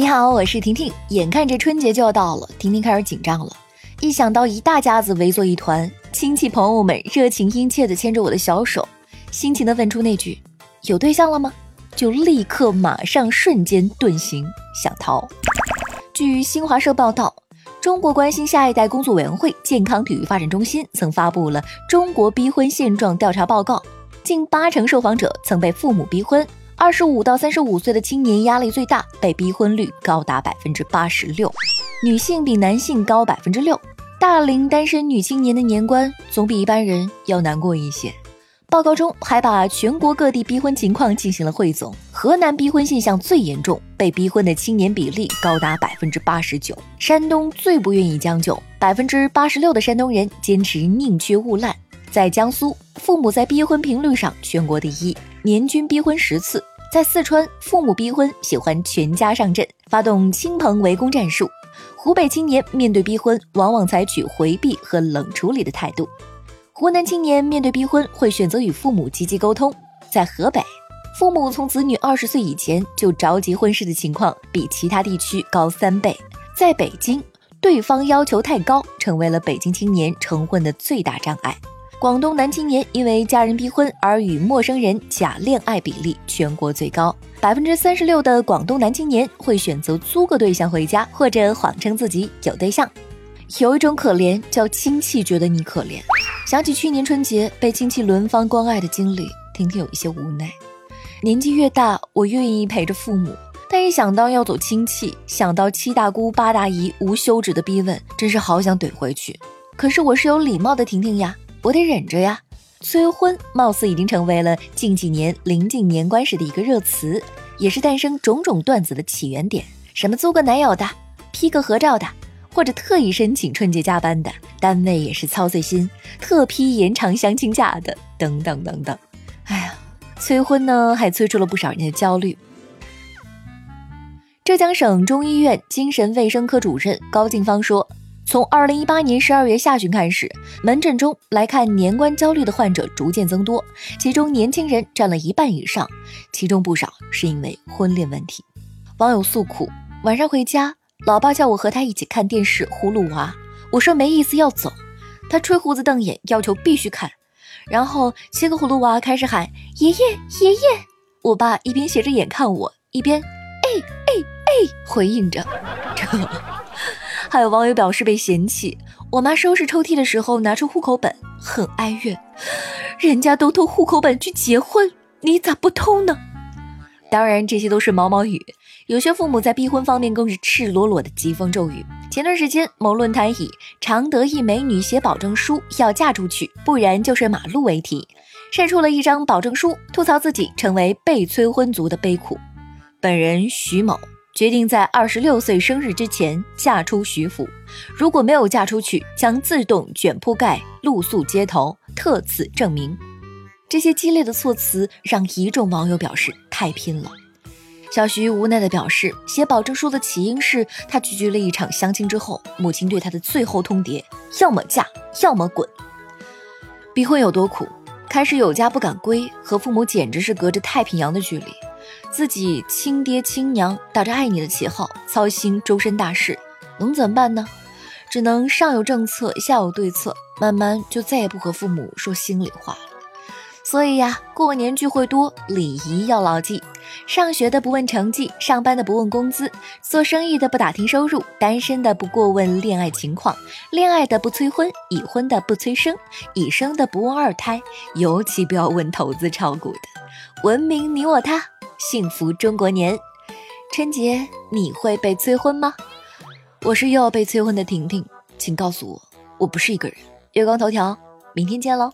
你好，我是婷婷。眼看着春节就要到了，婷婷开始紧张了。一想到一大家子围坐一团，亲戚朋友们热情殷切地牵着我的小手，辛勤地问出那句“有对象了吗”，就立刻马上瞬间遁形想逃。据新华社报道，中国关心下一代工作委员会健康体育发展中心曾发布了中国逼婚现状调查报告，近八成受访者曾被父母逼婚。二十五到三十五岁的青年压力最大，被逼婚率高达百分之八十六，女性比男性高百分之六。大龄单身女青年的年关总比一般人要难过一些。报告中还把全国各地逼婚情况进行了汇总，河南逼婚现象最严重，被逼婚的青年比例高达百分之八十九。山东最不愿意将就，百分之八十六的山东人坚持宁缺毋滥。在江苏，父母在逼婚频率上全国第一，年均逼婚十次。在四川，父母逼婚喜欢全家上阵，发动亲朋围攻战术。湖北青年面对逼婚，往往采取回避和冷处理的态度。湖南青年面对逼婚，会选择与父母积极沟通。在河北，父母从子女二十岁以前就着急婚事的情况，比其他地区高三倍。在北京，对方要求太高，成为了北京青年成婚的最大障碍。广东男青年因为家人逼婚而与陌生人假恋爱比例全国最高，百分之三十六的广东男青年会选择租个对象回家，或者谎称自己有对象。有一种可怜叫亲戚觉得你可怜。想起去年春节被亲戚轮番关爱的经历，婷婷有一些无奈。年纪越大，我愿意陪着父母，但一想到要走亲戚，想到七大姑八大姨无休止的逼问，真是好想怼回去。可是我是有礼貌的婷婷呀。我得忍着呀！催婚貌似已经成为了近几年临近年关时的一个热词，也是诞生种种段子的起源点。什么租个男友的，P 个合照的，或者特意申请春节加班的，单位也是操碎心特批延长相亲假的，等等等等。哎呀，催婚呢，还催出了不少人的焦虑。浙江省中医院精神卫生科主任高静芳说。从二零一八年十二月下旬开始，门诊中来看年关焦虑的患者逐渐增多，其中年轻人占了一半以上，其中不少是因为婚恋问题。网友诉苦：晚上回家，老爸叫我和他一起看电视《葫芦娃》，我说没意思要走，他吹胡子瞪眼，要求必须看，然后切个葫芦娃开始喊爷爷爷爷，我爸一边斜着眼看我，一边哎哎哎回应着，这。还有网友表示被嫌弃，我妈收拾抽屉的时候拿出户口本，很哀怨，人家都偷户口本去结婚，你咋不偷呢？当然，这些都是毛毛雨。有些父母在逼婚方面更是赤裸裸的疾风骤雨。前段时间，某论坛以“常德一美女写保证书要嫁出去，不然就是马路”为题，晒出了一张保证书，吐槽自己成为被催婚族的悲苦。本人徐某。决定在二十六岁生日之前嫁出徐府，如果没有嫁出去，将自动卷铺盖露宿街头，特此证明。这些激烈的措辞让一众网友表示太拼了。小徐无奈地表示，写保证书的起因是他拒绝了一场相亲之后，母亲对他的最后通牒：要么嫁，要么滚。逼婚有多苦？开始有家不敢归，和父母简直是隔着太平洋的距离。自己亲爹亲娘打着爱你的旗号操心周身大事，能怎么办呢？只能上有政策，下有对策，慢慢就再也不和父母说心里话了。所以呀，过年聚会多，礼仪要牢记。上学的不问成绩，上班的不问工资，做生意的不打听收入，单身的不过问恋爱情况，恋爱的不催婚，已婚的不催生，已生的不问二胎，尤其不要问投资炒股的。文明你我他。幸福中国年，春节你会被催婚吗？我是又要被催婚的婷婷，请告诉我，我不是一个人。月光头条，明天见喽。